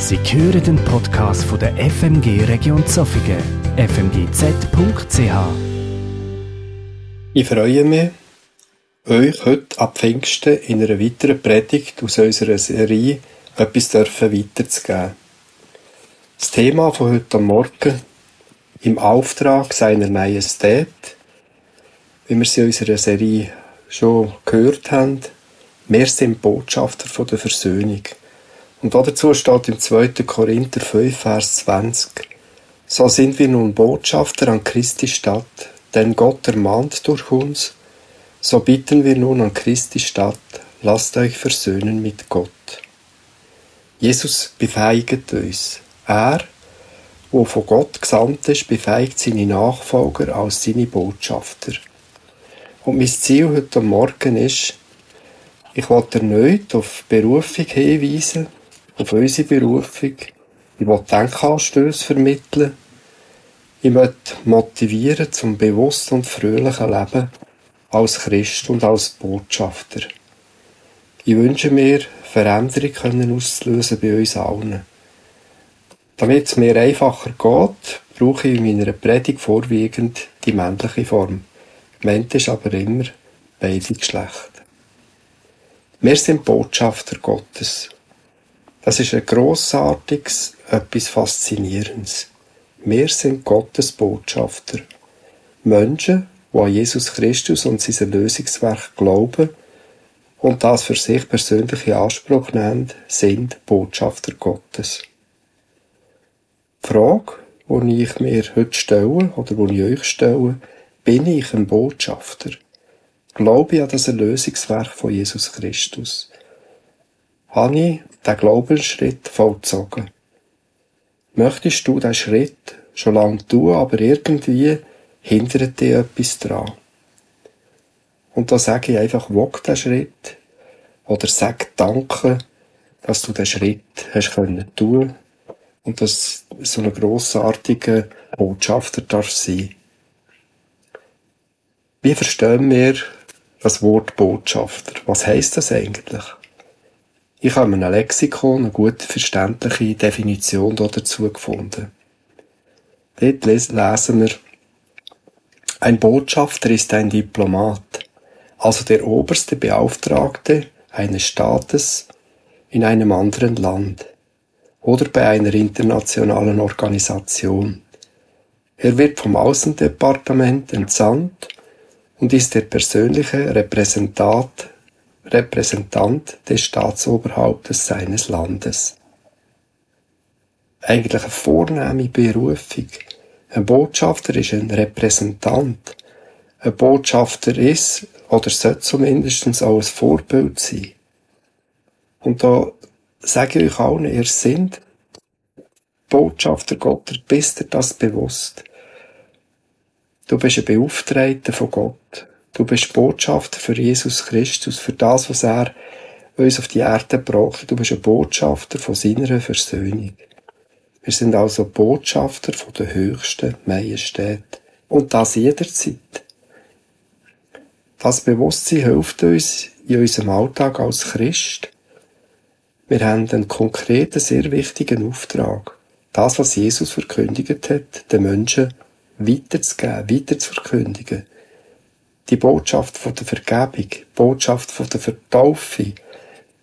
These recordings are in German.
Sie hören den Podcast von der FMG Region Zofingen, fmgz.ch. Ich freue mich, euch heute ab Pfingsten in einer weiteren Predigt aus unserer Serie etwas dürfen weiterzugeben. Das Thema von heute Morgen im Auftrag seiner Majestät, wie wir sie in unserer Serie schon gehört haben, wir sind Botschafter von der Versöhnung. Und dazu steht im 2. Korinther 5, Vers 20. So sind wir nun Botschafter an Christi Stadt, denn Gott ermahnt durch uns. So bitten wir nun an Christi Stadt, lasst euch versöhnen mit Gott. Jesus befeigt uns. Er, wo von Gott gesandt ist, befeigt seine Nachfolger als seine Botschafter. Und mein Ziel heute Morgen ist, ich wollte erneut auf Berufung hinweisen, auf unsere Berufung. Ich will Denkanstöße vermitteln. Ich möchte motivieren zum bewussten und fröhlichen Leben als Christ und als Botschafter. Ich wünsche mir, Veränderung können auszulösen bei uns allen. Damit es mir einfacher geht, brauche ich in meiner Predigt vorwiegend die männliche Form. Gemeint ist aber immer beide Geschlechter. Wir sind Botschafter Gottes. Das ist ein grossartiges, etwas Faszinierendes. Wir sind Gottes Botschafter. Menschen, die an Jesus Christus und sein Lösungswerk glauben und das für sich persönlich in Anspruch nehmen, sind Botschafter Gottes. Die Frage, die ich mir heute stelle, oder die ich euch stelle, bin ich ein Botschafter? Glaube ich an das Erlösungswerk von Jesus Christus? Habe ich den Glaubensschritt vollzogen? Möchtest du diesen Schritt schon lange tun, aber irgendwie hindert dir etwas dran? Und da sage ich einfach, wog den Schritt oder sag Danke, dass du den Schritt hast können tun und dass so ein grossartiger Botschafter darf sein. Wie verstehen wir das Wort Botschafter. Was heißt das eigentlich? Ich habe in einem Lexikon eine gute verständliche Definition dazu gefunden. Dort lesen wir, ein Botschafter ist ein Diplomat, also der oberste Beauftragte eines Staates in einem anderen Land oder bei einer internationalen Organisation. Er wird vom Außendepartement entsandt und ist der persönliche Repräsentant, Repräsentant des Staatsoberhauptes seines Landes. Eigentlich eine vornehme Berufung. Ein Botschafter ist ein Repräsentant. Ein Botschafter ist, oder sollte zumindest auch ein Vorbild sein. Und da sage ich euch allen, ihr seid Botschafter Gottes, bist ihr das bewusst? Du bist ein Beauftragter von Gott. Du bist Botschafter für Jesus Christus, für das, was er uns auf die Erde gebracht Du bist ein Botschafter von seiner Versöhnung. Wir sind also Botschafter von der höchsten Majestät. Und das jederzeit. Das Bewusstsein hilft uns in unserem Alltag als Christ. Wir haben einen konkreten, sehr wichtigen Auftrag. Das, was Jesus verkündigt hat, den Menschen weiterzugeben, weiterzuverkündigen. Die Botschaft von der Vergebung, die Botschaft von der Vertaufe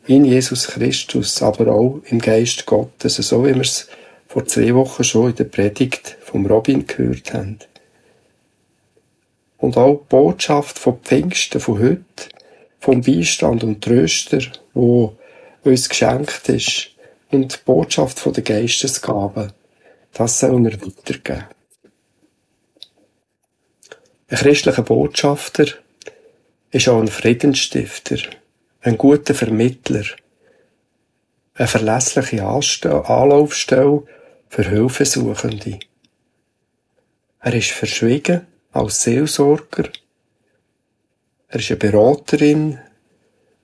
in Jesus Christus, aber auch im Geist Gottes, so wie wir es vor zwei Wochen schon in der Predigt vom Robin gehört haben. Und auch die Botschaft von Pfingsten von heute, vom Beistand und Tröster, wo uns geschenkt ist, und die Botschaft von der Geistesgabe, das sollen wir weitergeben. Ein christlicher Botschafter ist auch ein Friedensstifter, ein guter Vermittler, eine verlässliche Anlaufstelle für Hilfesuchende. Er ist verschwiegen als Seelsorger. Er ist eine Beraterin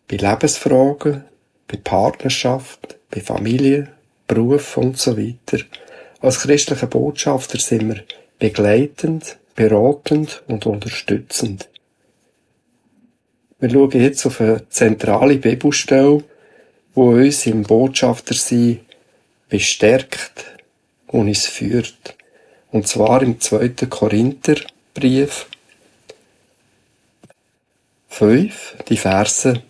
bei Lebensfragen, bei Partnerschaft, bei Familie, Beruf und so weiter. Als christlicher Botschafter sind wir begleitend, beratend und unterstützend. Wir schauen jetzt auf eine zentrale Bibelstelle, wo uns im Botschafter sein bestärkt und uns führt. Und zwar im 2. Korintherbrief 5, die Verse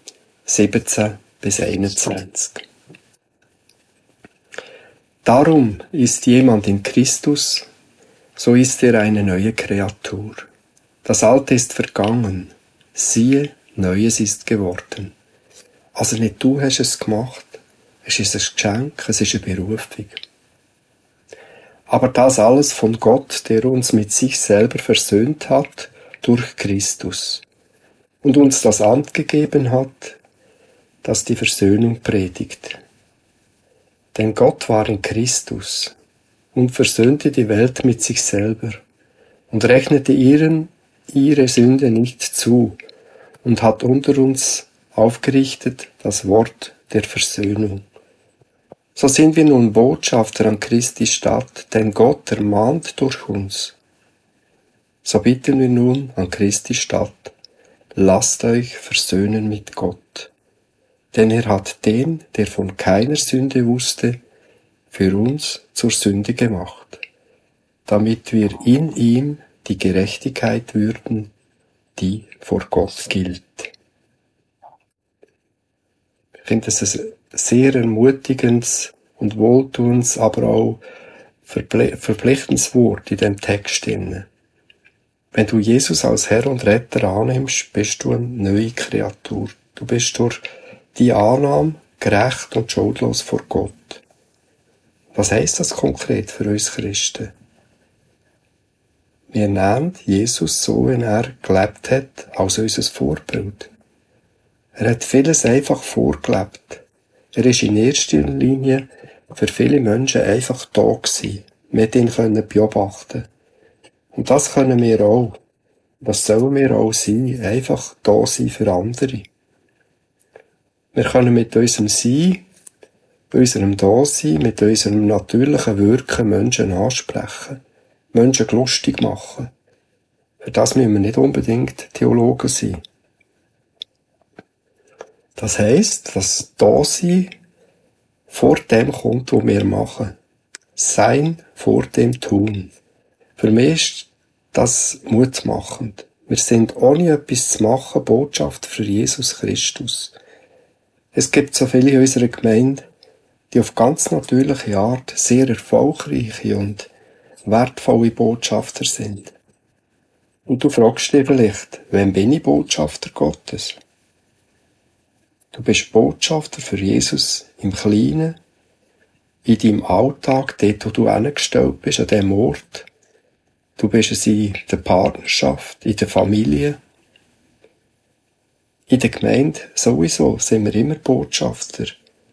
17 bis 21. Darum ist jemand in Christus, so ist er eine neue Kreatur. Das Alte ist vergangen, siehe, Neues ist geworden. Also nicht du hast es gemacht, es ist ein Geschenk, es ist eine Berufung. Aber das alles von Gott, der uns mit sich selber versöhnt hat durch Christus und uns das Amt gegeben hat, das die Versöhnung predigt. Denn Gott war in Christus und versöhnte die Welt mit sich selber und rechnete ihren, ihre Sünde nicht zu und hat unter uns aufgerichtet das Wort der Versöhnung. So sind wir nun Botschafter an Christi Stadt, denn Gott ermahnt durch uns. So bitten wir nun an Christi Stadt, lasst euch versöhnen mit Gott. Denn er hat den, der von keiner Sünde wusste, für uns zur Sünde gemacht, damit wir in ihm die Gerechtigkeit würden, die vor Gott gilt. Ich finde das ein sehr ermutigendes und wohltuendes, aber auch verpflichtendes Wort in dem Text drin. Wenn du Jesus als Herr und Retter annimmst, bist du eine neue Kreatur. Du bist durch die Annahme gerecht und schuldlos vor Gott. Was heißt das konkret für uns Christen? Wir nehmen Jesus so, wie er gelebt hat, als unser Vorbild. Er hat vieles einfach vorgelebt. Er ist in erster Linie für viele Menschen einfach da gewesen. Wir ihn können beobachten. Und das können wir auch. Das sollen wir auch sein. Einfach da sein für andere. Wir können mit unserem Sein, unserem Dasein, mit unserem natürlichen Wirken Menschen ansprechen. Menschen lustig machen. Für das müssen wir nicht unbedingt Theologen sein. Das heisst, dass Dasein vor dem kommt, was wir machen. Sein vor dem Tun. Für mich ist das mutmachend. Wir sind ohne etwas zu machen Botschaft für Jesus Christus. Es gibt so viele in unserer Gemeinde, die auf ganz natürliche Art sehr erfolgreiche und wertvolle Botschafter sind. Und du fragst dich vielleicht, wem bin ich Botschafter Gottes? Du bist Botschafter für Jesus im Kleinen, in deinem Alltag, dort, wo du angestellt bist, an dem Ort. Du bist es in der Partnerschaft, in der Familie. In der Gemeinde sowieso sind wir immer Botschafter.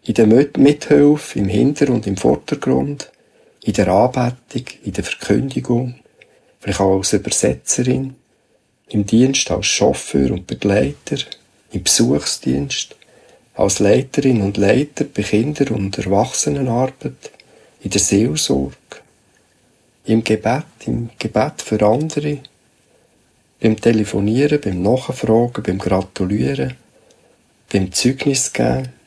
In der Mithilfe, im Hinter- und im Vordergrund, in der Anbetung, in der Verkündigung, vielleicht auch als Übersetzerin, im Dienst als Chauffeur und Begleiter, im Besuchsdienst, als Leiterin und Leiter bei Kinder- und Erwachsenenarbeit, in der Seelsorge, im Gebet, im Gebet für andere, beim Telefonieren, beim Nachfragen, beim Gratulieren, beim Zeugnis geben,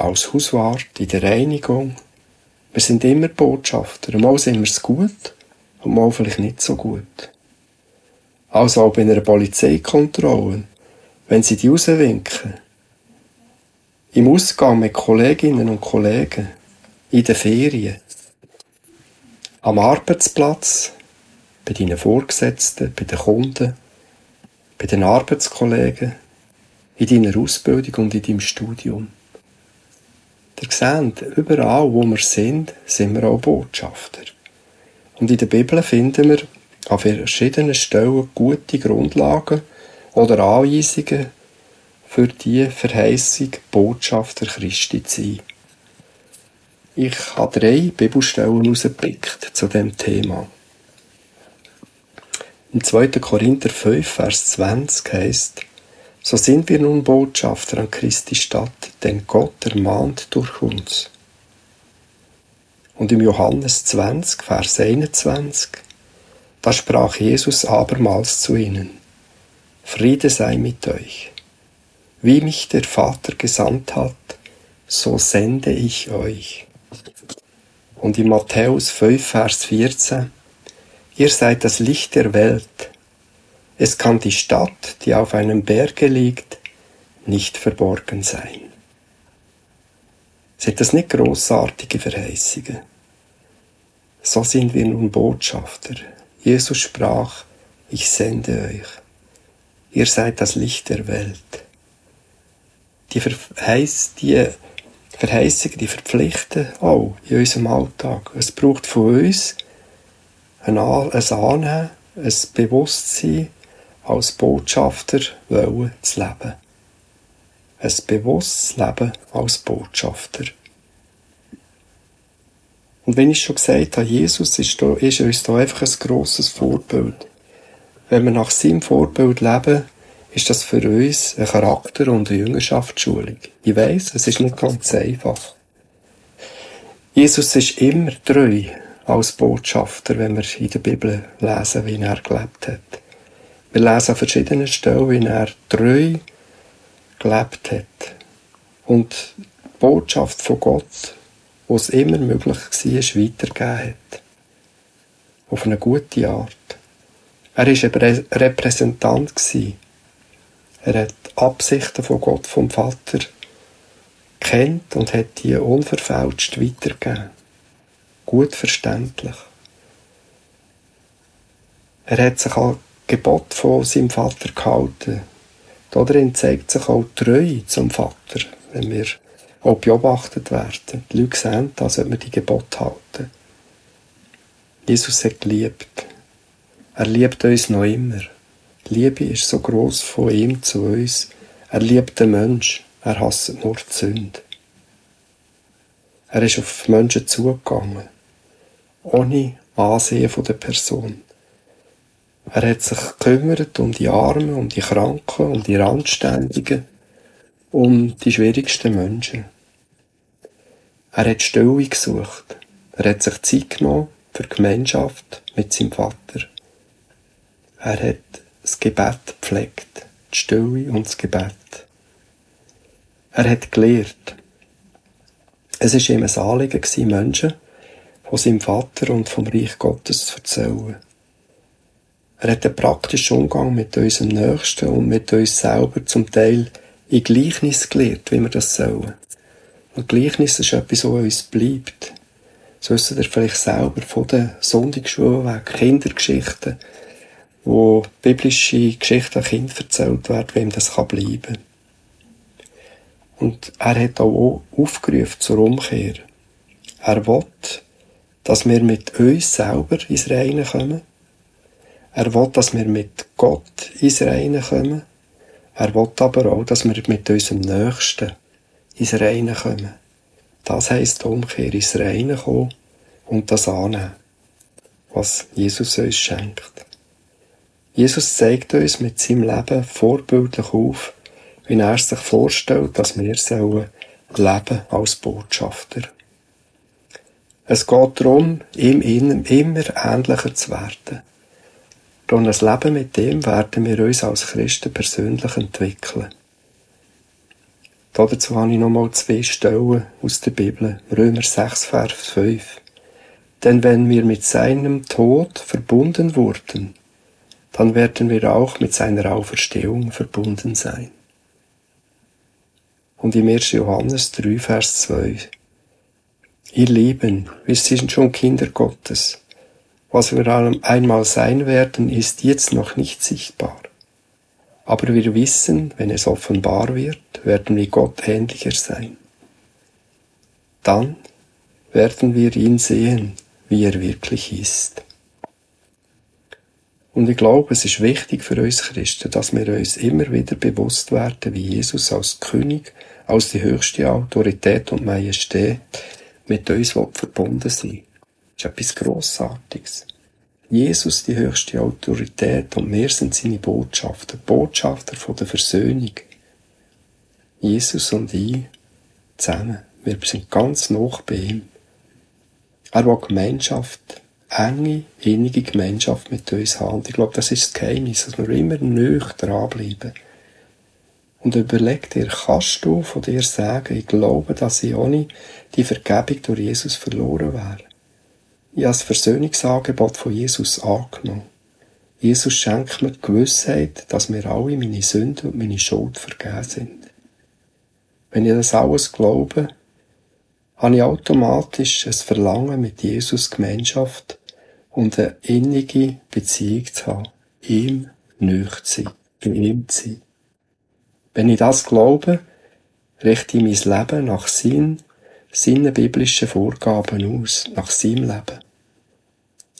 als Hauswart, in der Reinigung. Wir sind immer Botschafter. Mal sind wir es gut und mal vielleicht nicht so gut. Also auch bei einer Polizeikontrolle, wenn sie die rauswinken, im Ausgang mit Kolleginnen und Kollegen, in den Ferien, am Arbeitsplatz, bei deinen Vorgesetzten, bei den Kunden, bei den Arbeitskollegen, in deiner Ausbildung und in deinem Studium. Ihr seht, überall, wo wir sind, sind wir auch Botschafter. Und in der Bibel finden wir an verschiedenen Stellen gute Grundlagen oder Anweisungen für die Verheißung, Botschafter Christi zu sein. Ich habe drei Bibelstellen herausgepickt zu dem Thema. Im 2. Korinther 5, Vers 20 heißt, so sind wir nun Botschafter an Christi Stadt, denn Gott ermahnt durch uns. Und im Johannes 20, Vers 21, da sprach Jesus abermals zu ihnen, Friede sei mit euch. Wie mich der Vater gesandt hat, so sende ich euch. Und in Matthäus 5, Vers 14, ihr seid das Licht der Welt. Es kann die Stadt, die auf einem Berge liegt, nicht verborgen sein. Sind das nicht großartige Verheißungen? So sind wir nun Botschafter. Jesus sprach, ich sende euch. Ihr seid das Licht der Welt. Die, Verheiß, die Verheißungen, die verpflichten auch in unserem Alltag. Es braucht von uns ein, Annehmen, ein Bewusstsein, als Botschafter wollen zu leben. Ein bewusstes Leben als Botschafter. Und wenn ich schon gesagt habe, Jesus ist, da, ist uns da einfach ein grosses Vorbild. Wenn wir nach seinem Vorbild leben, ist das für uns ein Charakter- und eine Jüngerschaftsschulung. Ich weiss, es ist nicht ganz einfach. Jesus ist immer treu als Botschafter, wenn wir in der Bibel lesen, wie er gelebt hat. Wir lesen an verschiedenen Stellen, wie er treu gelebt hat. Und die Botschaft von Gott wo es immer möglich war, weitergegeben hat. Auf eine gute Art. Er war ein Repräsentant. Er hat die Absichten von Gott, vom Vater, kennt und hat die unverfälscht weitergegeben. Gut verständlich. Er hat sich an Gebot von seinem Vater gehalten. Darin zeigt sich auch Treue zum Vater, wenn wir auch beobachtet werden. Die Leute sehen, da sollte man die Gebote halten. Jesus hat geliebt. Er liebt uns noch immer. Die Liebe ist so groß von ihm zu uns. Er liebt den Mensch. Er hasst nur die Sünde. Er ist auf Menschen zugegangen. Ohne Ansehen der Person. Er hat sich gekümmert um die Armen, um die Kranken, um die Randständigen, um die schwierigsten Menschen. Er hat Stille gesucht. Er hat sich Zeit genommen für Gemeinschaft mit seinem Vater. Er hat das Gebet gepflegt, die Stille und das Gebet. Er hat gelehrt. Es war ihm ein Anliegen, Menschen von seinem Vater und vom Reich Gottes zu erzählen. Er hat einen praktischen Umgang mit unserem Nächsten und mit uns selber zum Teil in Gleichnis gelehrt, wie wir das sollen. Und Gleichnis ist etwas, was uns bleibt. So wisst ihr vielleicht selber von der Sonntagsschule weg, Kindergeschichten, wo biblische Geschichten an Kindern erzählt werden, wem das kann bleiben. Und er hat auch aufgerufen zur Umkehr. Er will, dass wir mit uns selber ins Reine kommen. Er will, dass wir mit Gott ins Reine kommen. Er will aber auch, dass wir mit unserem Nächsten ins Reine kommen. Das heisst Umkehr ins Reine kommen und das annehmen, was Jesus uns schenkt. Jesus zeigt uns mit seinem Leben vorbildlich auf, wie er sich vorstellt, dass wir sollen leben als Botschafter. Es geht darum, ihm immer ähnlicher zu werden. Durch ein Leben mit ihm werden wir uns als Christen persönlich entwickeln. Dazu habe ich nochmal zwei Stellen aus der Bibel. Römer 6, Vers 5. Denn wenn wir mit seinem Tod verbunden wurden, dann werden wir auch mit seiner Auferstehung verbunden sein. Und im 1. Johannes 3, Vers 2. Ihr Lieben, wir sind schon Kinder Gottes. Was wir einmal sein werden, ist jetzt noch nicht sichtbar. Aber wir wissen, wenn es offenbar wird, werden wir Gott ähnlicher sein. Dann werden wir ihn sehen, wie er wirklich ist. Und ich glaube, es ist wichtig für uns Christen, dass wir uns immer wieder bewusst werden, wie Jesus als König, als die höchste Autorität und Majestät mit uns verbunden sein ist etwas Grossartiges. Jesus die höchste Autorität und wir sind seine Botschafter, Botschafter von der Versöhnung. Jesus und ich zusammen, wir sind ganz noch bei ihm. Er will Gemeinschaft, enge, innige Gemeinschaft mit uns haben. Ich glaube, das ist das Geheimnis, dass wir immer nöch dranbleiben. Und überleg dir, kannst du von dir sagen, ich glaube, dass ich ohne die Vergebung durch Jesus verloren wäre? Ich habe das Versöhnungsangebot von Jesus angenommen. Jesus schenkt mir die Gewissheit, dass mir alle meine Sünden und meine Schuld vergeben sind. Wenn ich das alles glaube, habe ich automatisch ein Verlangen mit Jesus Gemeinschaft und eine innige Beziehung zu haben, ihm nöch zu sein, bei ihm zu sein. Wenn ich das glaube, richte ich mein Leben nach seinen, seinen biblischen Vorgaben aus, nach seinem Leben.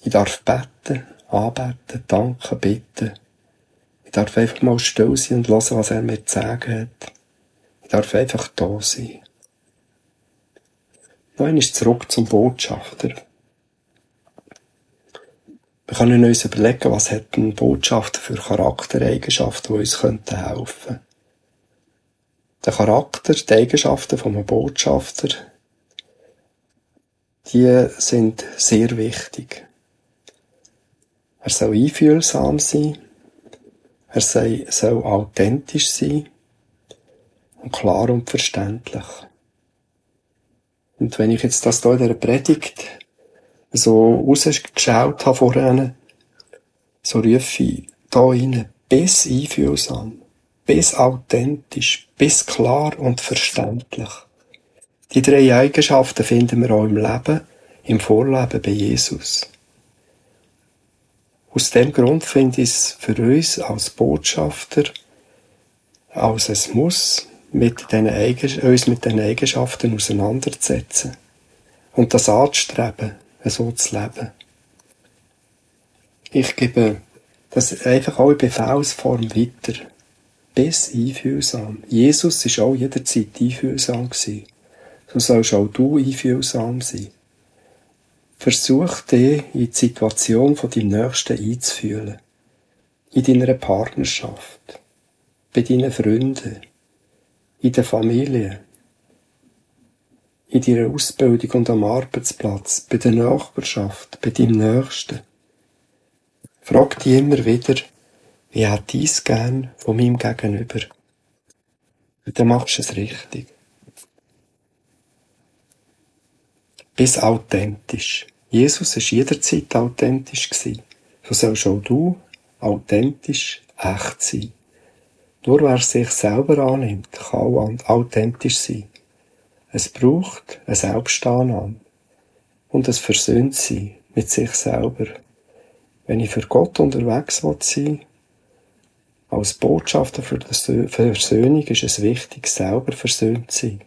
Ich darf beten, anbeten, danken, bitten. Ich darf einfach mal still sein und hören, was er mir zu sagen hat. Ich darf einfach da sein. Noch ist zurück zum Botschafter. Wir können uns überlegen, was hat ein Botschafter für Charaktereigenschaften, die uns helfen könnten. Der Charakter, die Eigenschaften von einem Botschafter, die sind sehr wichtig. Er soll einfühlsam sein, er soll authentisch sein und klar und verständlich. Und wenn ich jetzt das hier in der Predigt so rausgeschaut habe vorhin, so rufe ich da rein, bis einfühlsam, bis authentisch, bis klar und verständlich. Die drei Eigenschaften finden wir auch im Leben, im Vorleben bei Jesus. Aus dem Grund finde ich es für uns als Botschafter als es muss, mit den uns mit den Eigenschaften auseinanderzusetzen und das anzustreben, so zu leben. Ich gebe das einfach auch in Befehlsform weiter. Bis einfühlsam. Jesus ist auch jederzeit einfühlsam gewesen. So sollst auch du einfühlsam sein. Versuch dich in die Situation von deinem Nächsten einzufühlen. In deiner Partnerschaft. Bei deinen Freunden. In der Familie. In deiner Ausbildung und am Arbeitsplatz. Bei der Nachbarschaft. Bei deinem Nächsten. Frag dich immer wieder, wie hat dies gern von meinem Gegenüber? Und dann machst du es richtig. Bis authentisch. Jesus ist jederzeit authentisch gewesen. So sollst auch du authentisch echt sein. Nur wer sich selber annimmt, kann authentisch sein. Es braucht eine Selbstannahme und es versöhnt sein mit sich selber. Wenn ich für Gott unterwegs will sein, als Botschafter für die Versöhnung ist es wichtig, selber versöhnt zu sein.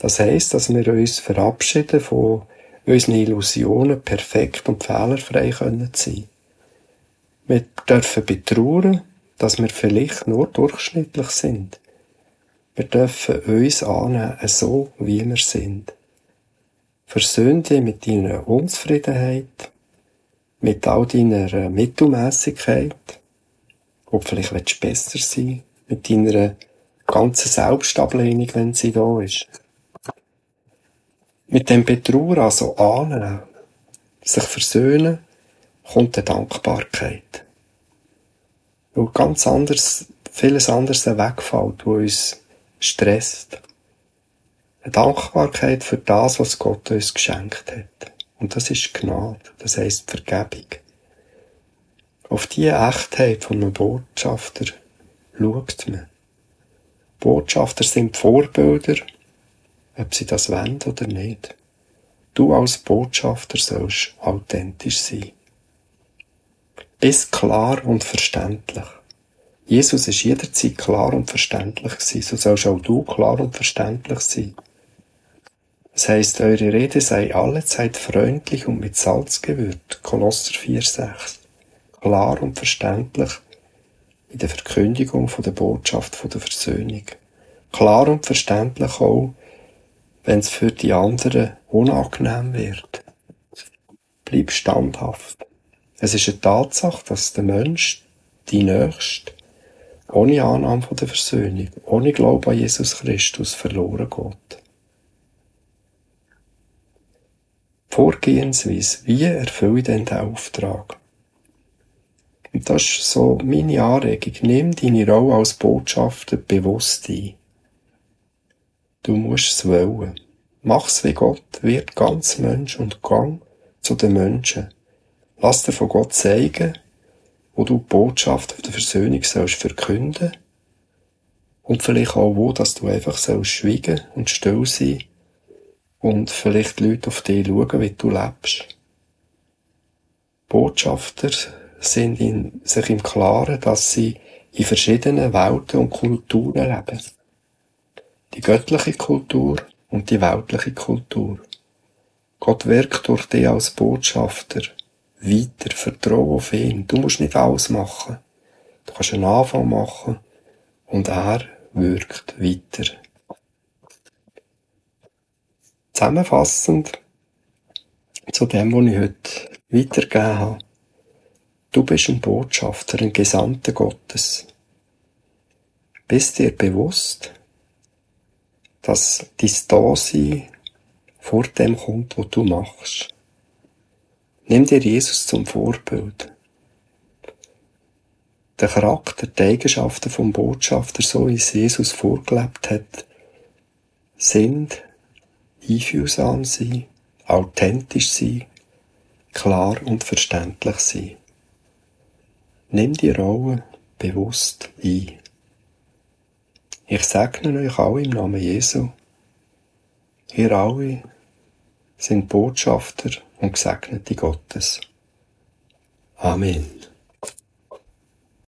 Das heisst, dass wir uns verabschieden von unseren Illusionen, perfekt und fehlerfrei können sein. Wir dürfen betrauern, dass wir vielleicht nur durchschnittlich sind. Wir dürfen uns annehmen, so wie wir sind. Versöhn dich mit deiner Unzufriedenheit, mit all deiner Mittelmäßigkeit, ob vielleicht willst du besser sein, mit deiner ganzen Selbstablehnung, wenn sie da ist. Mit dem Betrauer also annehmen, sich versöhnen, kommt die Dankbarkeit. Weil ganz anders, vieles anderes wegfällt, wo uns stresst. Eine Dankbarkeit für das, was Gott uns geschenkt hat. Und das ist Gnade, das heisst Vergebung. Auf diese Echtheit von einem Botschafter schaut man. Botschafter sind Vorbilder, ob sie das wollen oder nicht. Du als Botschafter sollst authentisch sein. Bist klar und verständlich. Jesus ist jederzeit klar und verständlich gewesen, so sollst auch du klar und verständlich sein. Das heisst, eure Rede sei allezeit freundlich und mit Salz gewürzt. Kolosser 4,6. Klar und verständlich in der Verkündigung von der Botschaft von der Versöhnung. Klar und verständlich auch wenn es für die anderen unangenehm wird. Bleib standhaft. Es ist eine Tatsache, dass der Mensch, die Nächste, ohne Annahme von der Versöhnung, ohne Glauben an Jesus Christus verloren geht. Vorgehensweise, wie erfülle ich denn den Auftrag? Und das ist so meine Anregung. Nimm deine Rolle als Botschafter bewusst ein. Du musst es wollen. Mach's wie Gott, wird ganz Mensch und gang zu den Menschen. Lass dir von Gott zeigen, wo du die Botschaft auf der Versöhnung sollst verkünden und vielleicht auch wo, dass du einfach sollst schweigen und still sein und vielleicht die Leute auf dich schauen, wie du lebst. Botschafter sind in, sich im Klaren, dass sie in verschiedenen Welten und Kulturen leben. Die göttliche Kultur und die weltliche Kultur. Gott wirkt durch dich als Botschafter weiter. Vertraue auf ihn. Du musst nicht alles machen. Du kannst einen Anfang machen und er wirkt weiter. Zusammenfassend zu dem, was ich heute weitergegeben habe. Du bist ein Botschafter, ein Gesandter Gottes. Bist dir bewusst, dass dein Dasein vor dem kommt, was du machst. Nimm dir Jesus zum Vorbild. Der Charakter, die Eigenschaften vom Botschafter, so wie es Jesus vorgelebt hat, sind einfühlsam sein, authentisch sein, klar und verständlich sein. Nimm die Rolle bewusst ein. Ich segne euch alle im Namen Jesu. Ihr alle sind Botschafter und Gesegnete Gottes. Amen.